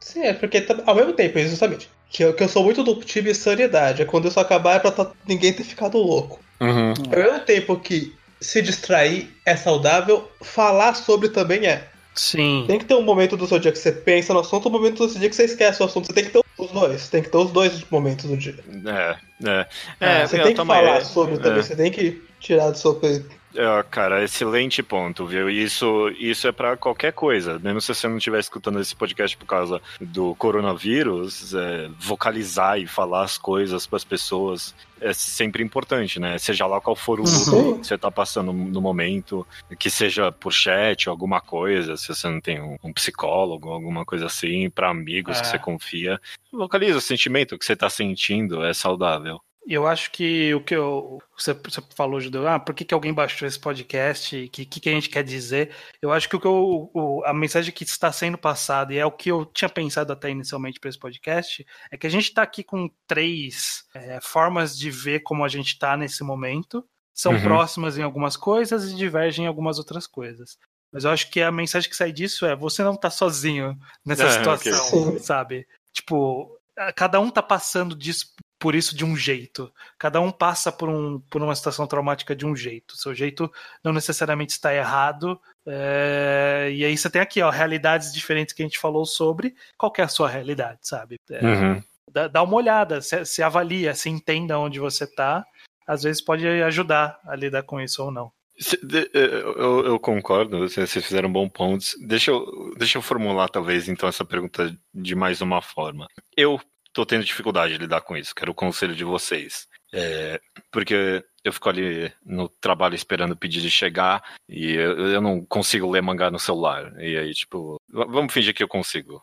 Sim, é porque ao mesmo tempo, justamente, que eu, que eu sou muito do time seriedade. É quando isso acabar é pra tá, ninguém ter ficado louco. Uhum. Ao mesmo tempo que se distrair é saudável, falar sobre também é. Sim. Tem que ter um momento do seu dia que você pensa no assunto, um momento do seu dia que você esquece o assunto. Você tem que ter os dois. Tem que ter os dois momentos do dia. É, é. é, é você tem que falar é, sobre também, você tem que tirar do seu peito. É, cara, excelente ponto, viu? Isso, isso é para qualquer coisa. Mesmo se você não estiver escutando esse podcast por causa do coronavírus, é, vocalizar e falar as coisas para as pessoas é sempre importante, né? Seja lá qual for o luto que você tá passando no momento, que seja por chat ou alguma coisa, se você não tem um, um psicólogo, alguma coisa assim, para amigos é. que você confia, vocaliza o sentimento que você tá sentindo, é saudável. Eu acho que o que eu, você, você falou, Judeu, ah, por que, que alguém baixou esse podcast? O que, que, que, a gente quer dizer? Eu acho que o que eu, o, a mensagem que está sendo passada, e é o que eu tinha pensado até inicialmente para esse podcast, é que a gente está aqui com três é, formas de ver como a gente está nesse momento. São uhum. próximas em algumas coisas e divergem em algumas outras coisas. Mas eu acho que a mensagem que sai disso é: você não está sozinho nessa (laughs) é, situação, okay. sabe? Tipo, cada um tá passando disso por isso de um jeito. Cada um passa por, um, por uma situação traumática de um jeito. Seu jeito não necessariamente está errado. É... E aí você tem aqui, ó, realidades diferentes que a gente falou sobre. Qual é a sua realidade, sabe? É... Uhum. dá, dá uma olhada, se, se, avalia, se entenda onde você tá. Às vezes pode ajudar a lidar com isso ou não. Eu, eu concordo, vocês fizeram bom pontos. Deixa eu, deixa eu formular, talvez, então, essa pergunta de mais uma forma. Eu tô tendo dificuldade de lidar com isso, quero o conselho de vocês. É, porque eu fico ali no trabalho esperando o pedido chegar e eu, eu, não consigo ler mangá no celular. E aí, tipo, vamos fingir que eu consigo.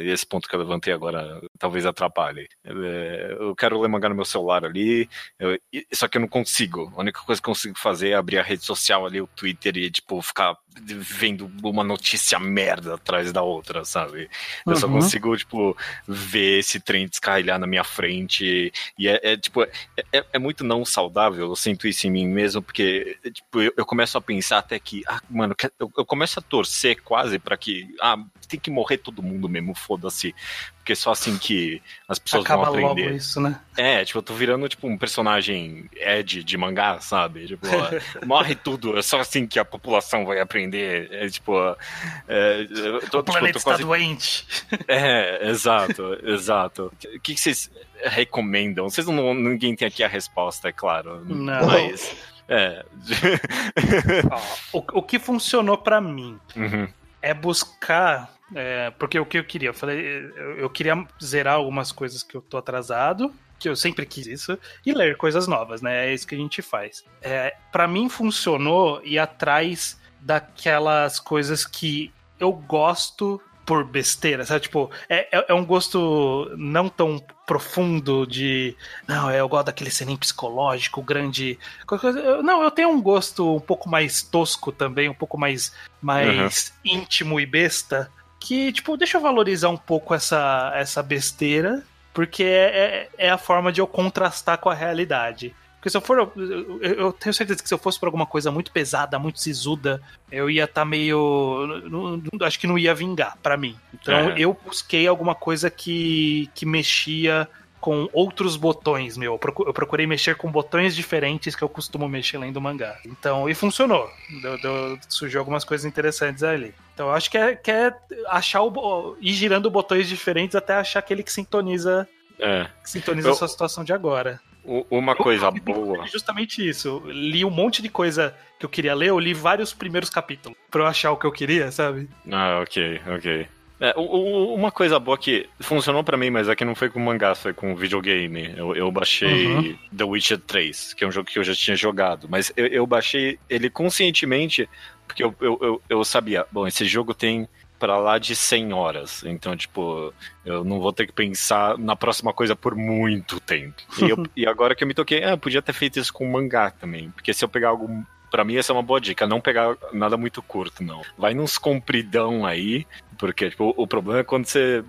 Esse ponto que eu levantei agora talvez atrapalhe. É, eu quero ler mangá no meu celular ali, eu, só que eu não consigo. A única coisa que eu consigo fazer é abrir a rede social ali, o Twitter, e, tipo, ficar vendo uma notícia merda atrás da outra, sabe? Eu uhum. só consigo, tipo, ver esse trem descarrilhar na minha frente. E é, é tipo, é, é, é muito não saudável sinto isso em mim mesmo, porque tipo, eu, eu começo a pensar até que, ah, mano, eu, eu começo a torcer quase para que, ah, tem que morrer todo mundo mesmo, foda-se. Porque só assim que as pessoas Acaba vão aprender. Logo isso, né? É, tipo, eu tô virando tipo um personagem Ed de mangá, sabe? Tipo, (laughs) morre tudo, é só assim que a população vai aprender. É tipo. É, tô, o planeta tipo, está quase... doente. (laughs) É, exato, exato. O que, que vocês recomendam? Vocês não. Ninguém tem aqui a resposta, é claro. Não. Mas. É. Ó, o, o que funcionou para mim uhum. é buscar é, porque o que eu queria? Eu falei, eu, queria zerar algumas coisas que eu tô atrasado, que eu sempre quis isso, e ler coisas novas, né? É isso que a gente faz. É, para mim funcionou ir atrás daquelas coisas que eu gosto por besteira, sabe? Tipo, é, é, é um gosto não tão profundo de. Não, eu gosto daquele cenim psicológico, grande. Não, eu tenho um gosto um pouco mais tosco também, um pouco mais, mais uhum. íntimo e besta que, tipo, deixa eu valorizar um pouco essa, essa besteira, porque é, é, é a forma de eu contrastar com a realidade. Porque se eu for. Eu, eu, tenho certeza que se eu fosse por alguma coisa muito pesada, muito sisuda, eu ia estar tá meio. Não, não, acho que não ia vingar para mim. Então é. eu busquei alguma coisa que, que mexia com outros botões, meu. Eu procurei mexer com botões diferentes que eu costumo mexer lendo mangá. Então, e funcionou. Deu, deu, surgiu algumas coisas interessantes ali. Então, eu acho que é, que é achar o. ir girando botões diferentes até achar aquele que sintoniza. É. Que sintoniza eu, a sua situação de agora. Uma coisa eu, boa. Justamente isso. Eu li um monte de coisa que eu queria ler, eu li vários primeiros capítulos pra eu achar o que eu queria, sabe? Ah, ok, ok. É, uma coisa boa que funcionou para mim, mas aqui não foi com mangá, foi com videogame. Eu, eu baixei uhum. The Witcher 3, que é um jogo que eu já tinha jogado. Mas eu, eu baixei ele conscientemente, porque eu, eu, eu, sabia, bom, esse jogo tem para lá de 100 horas. Então, tipo, eu não vou ter que pensar na próxima coisa por muito tempo. E, eu, (laughs) e agora que eu me toquei, ah, podia ter feito isso com mangá também. Porque se eu pegar algo para mim essa é uma boa dica, não pegar nada muito curto, não. Vai nos compridão aí, porque tipo, o problema é quando você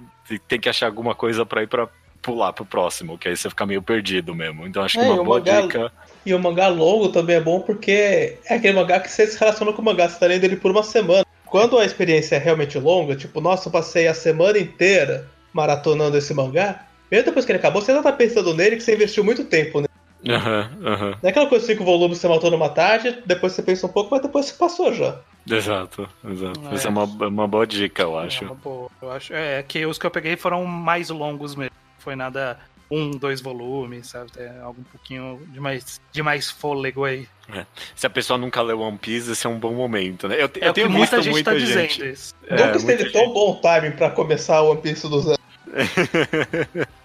tem que achar alguma coisa para ir para pular pro próximo, que aí você fica meio perdido mesmo. Então acho que é, uma boa mangá, dica. E o mangá longo também é bom porque é aquele mangá que você se relaciona com o mangá, você tá lendo ele por uma semana. Quando a experiência é realmente longa, tipo, nossa, eu passei a semana inteira maratonando esse mangá, mesmo depois que ele acabou, você ainda tá pensando nele que você investiu muito tempo, né? Aham, uhum, aham. Uhum. Não é aquela coisa cinco volumes você matou numa tarde, depois você pensa um pouco, mas depois você passou já. Exato, exato. É. Essa é uma, uma boa dica, eu acho. É, boa, eu acho. É que os que eu peguei foram mais longos mesmo. Foi nada um, dois volumes, sabe? É algo um pouquinho de mais, de mais fôlego aí. É. Se a pessoa nunca leu One Piece, esse é um bom momento, né? Eu, é eu tenho muita gente muita tá gente. dizendo isso. É, nunca esteve tão bom timing pra começar o One Piece do zero. (laughs)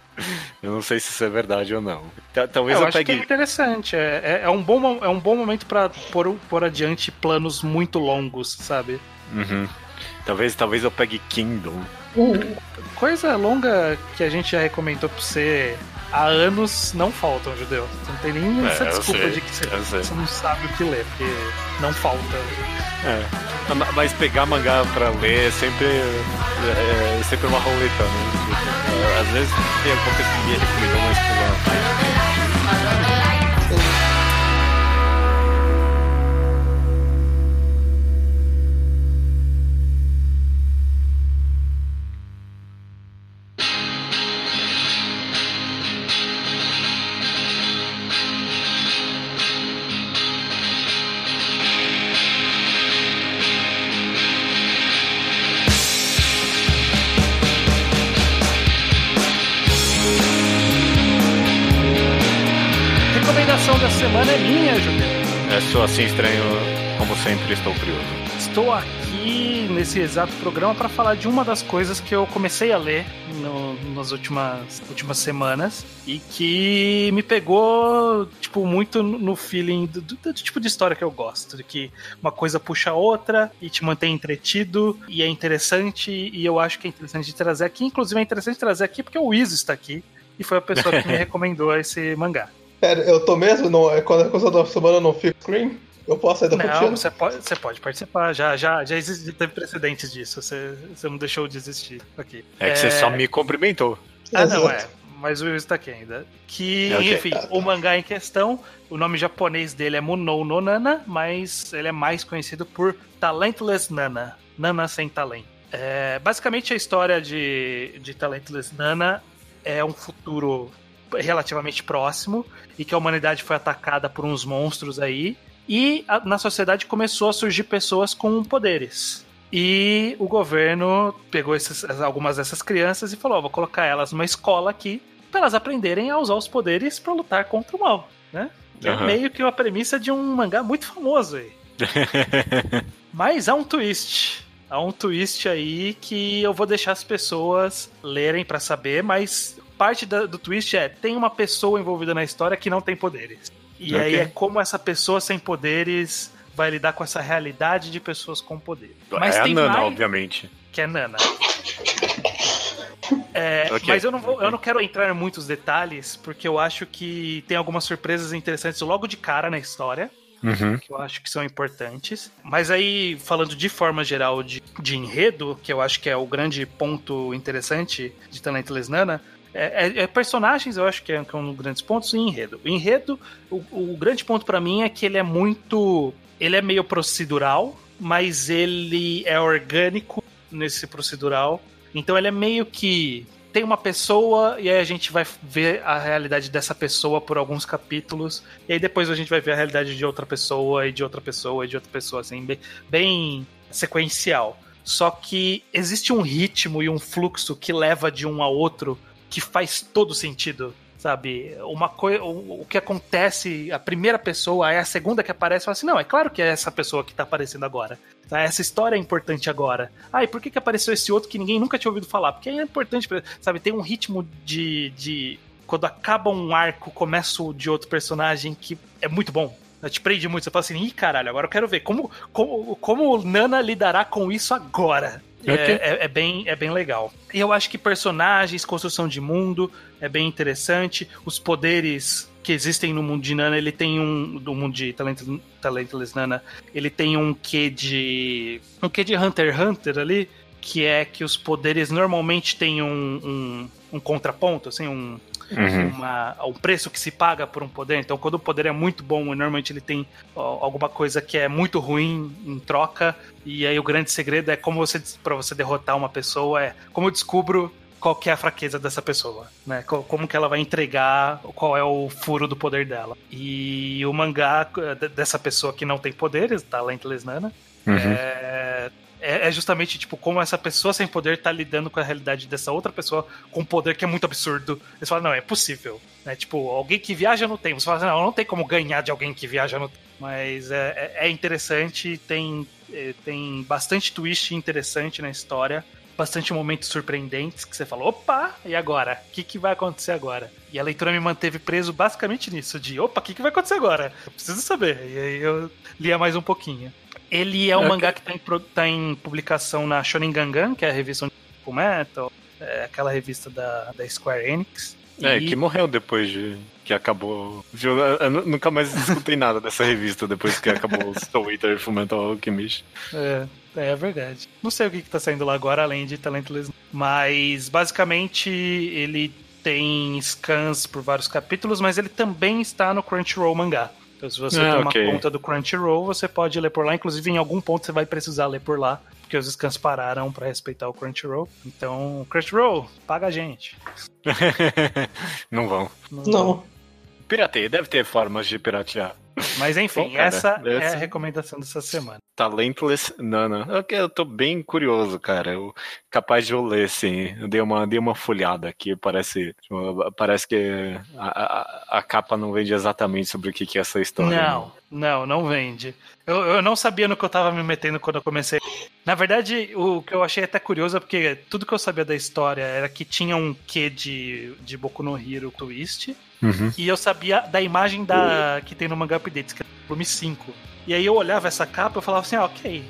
Eu não sei se isso é verdade ou não. Talvez eu, eu acho pegue... que é interessante. É, é, é, um, bom, é um bom momento para pôr, pôr adiante planos muito longos, sabe? Uhum. Talvez, talvez eu pegue Kingdom. Uhum. Coisa longa que a gente já recomendou pra você há anos não faltam, judeu. Você não tem nem essa é, desculpa sei, de que você, você, não sabe o que ler, porque não falta. É. Mas pegar mangá pra ler é sempre, é, é sempre uma roleta, né? Às vezes tem alguma coisa que me recomendou mais pra da Assim estranho, como sempre, estou curioso. Estou aqui nesse exato programa para falar de uma das coisas que eu comecei a ler no, nas últimas, últimas semanas e que me pegou, tipo, muito no feeling do, do, do, tipo de história que eu gosto, de que uma coisa puxa a outra e te mantém entretido e é interessante e eu acho que é interessante de trazer aqui. Inclusive é interessante trazer aqui porque o Iso está aqui e foi a pessoa que me (laughs) recomendou esse mangá. Pera, eu tô mesmo? Não, é quando a coisa da semana não fica screen? Eu posso sair da Não, você pode, você pode participar. Já, já, já, existe, teve precedentes disso. Você, você não deixou de existir aqui. É que é... você só me cumprimentou. Ah, não, é. Mas o Will está aqui ainda. Que, é, okay. enfim, o mangá em questão, o nome japonês dele é Munou no Nana, mas ele é mais conhecido por Talentless Nana. Nana sem talento. É, basicamente, a história de, de Talentless Nana é um futuro relativamente próximo e que a humanidade foi atacada por uns monstros aí e a, na sociedade começou a surgir pessoas com poderes. E o governo pegou esses, algumas dessas crianças e falou: oh, vou colocar elas numa escola aqui para elas aprenderem a usar os poderes para lutar contra o mal, né? Uhum. É meio que uma premissa de um mangá muito famoso aí. (laughs) Mas há um twist. Há um twist aí que eu vou deixar as pessoas lerem para saber, mas parte da, do twist é: tem uma pessoa envolvida na história que não tem poderes. E okay. aí é como essa pessoa sem poderes vai lidar com essa realidade de pessoas com poder. Mas é a Nana, mais... obviamente. Que é Nana. (laughs) É, okay. Mas eu não, vou, eu não quero entrar em muitos detalhes, porque eu acho que tem algumas surpresas interessantes logo de cara na história. Uhum. Que eu acho que são importantes. Mas aí, falando de forma geral de, de enredo, que eu acho que é o grande ponto interessante de Talentless Nana, é, é, é, personagens, eu acho que é, que é um dos grandes pontos, e enredo. O enredo, o, o grande ponto para mim é que ele é muito. Ele é meio procedural, mas ele é orgânico nesse procedural. Então ele é meio que. Tem uma pessoa e aí a gente vai ver a realidade dessa pessoa por alguns capítulos. E aí depois a gente vai ver a realidade de outra pessoa e de outra pessoa e de outra pessoa, assim, bem, bem sequencial. Só que existe um ritmo e um fluxo que leva de um a outro que faz todo sentido sabe? Uma coisa, o, que acontece, a primeira pessoa é a segunda que aparece, fala assim, não, é claro que é essa pessoa que tá aparecendo agora. Tá? Essa história é importante agora. Ah, e por que, que apareceu esse outro que ninguém nunca tinha ouvido falar? Porque é importante, sabe? Tem um ritmo de, de quando acaba um arco, começa o de outro personagem que é muito bom. Te prende muito, você fala assim, ih, caralho, agora eu quero ver como, como, como Nana lidará com isso agora. É, é, é, bem, é bem legal. E eu acho que personagens, construção de mundo é bem interessante. Os poderes que existem no mundo de Nana, ele tem um. Do mundo de Talent, Talentless Nana, ele tem um quê de. Um quê de Hunter x Hunter ali, que é que os poderes normalmente têm um, um, um contraponto, assim, um uhum. uma, um preço que se paga por um poder. Então, quando o poder é muito bom, normalmente ele tem ó, alguma coisa que é muito ruim em troca. E aí o grande segredo é como você para você derrotar uma pessoa é como eu descubro qual que é a fraqueza dessa pessoa, né? Como que ela vai entregar, qual é o furo do poder dela. E o mangá dessa pessoa que não tem poderes, Talentless Nana, uhum. é, é, é, justamente, tipo, como essa pessoa sem poder tá lidando com a realidade dessa outra pessoa com um poder que é muito absurdo. Eles falam, não, é possível. Né? Tipo, alguém que viaja no tempo. Você fala assim, não, não tem como ganhar de alguém que viaja no tempo. Mas é, é, é interessante, tem, é, tem bastante twist interessante na história. Bastante momentos surpreendentes que você fala, opa, e agora? O que, que vai acontecer agora? E a leitura me manteve preso basicamente nisso, de opa, o que, que vai acontecer agora? Eu preciso saber. E aí eu lia mais um pouquinho. Ele é um okay. mangá que está em, tá em, publicação na Shonen Gangan, que é a revista Full Metal, é aquela revista da, da Square Enix. É, e... que morreu depois de que acabou. Eu nunca mais escutei nada dessa revista depois que acabou o Soul Eater Fullmetal Alchemist. É, é verdade. Não sei o que, que tá saindo lá agora, além de Talentless. Mas, basicamente, ele tem scans por vários capítulos, mas ele também está no Crunchyroll mangá. Então, se você ah, tem okay. uma conta do Crunchyroll, você pode ler por lá. Inclusive, em algum ponto você vai precisar ler por lá, porque os scans pararam para respeitar o Crunchyroll. Então, Crunchyroll, paga a gente. (laughs) Não vão. Não. Não. Pirateia, deve ter formas de piratear. Mas enfim, Bom, cara, essa é a recomendação dessa semana. Talentless Nana. Eu, eu tô bem curioso, cara. Eu, capaz de eu ler, sim. Eu dei uma, dei uma folhada aqui. Parece, parece que a, a, a capa não vende exatamente sobre o que, que é essa história. Não, não, não vende. Eu, eu não sabia no que eu tava me metendo quando eu comecei. Na verdade, o que eu achei até curioso é porque tudo que eu sabia da história era que tinha um quê de, de Boku no Hero twist. Uhum. E eu sabia da imagem da que tem no Manga Updates, que é o volume 5. E aí eu olhava essa capa e falava assim, ah, ok,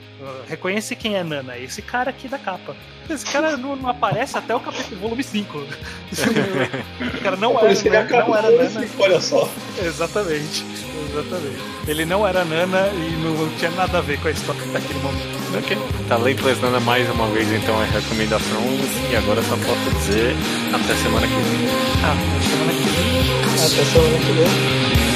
reconhece quem é Nana, esse cara aqui da capa. Esse cara não, não aparece até o capítulo volume 5. (laughs) o cara não era, ele não era Nana. 5, olha só. Exatamente, exatamente. Ele não era Nana e não tinha nada a ver com a história daquele momento. Ok, tá Leitless Nana mais uma vez então é recomendação e agora só posso dizer até semana que vem. Ah, até semana que vem. Até semana que vem.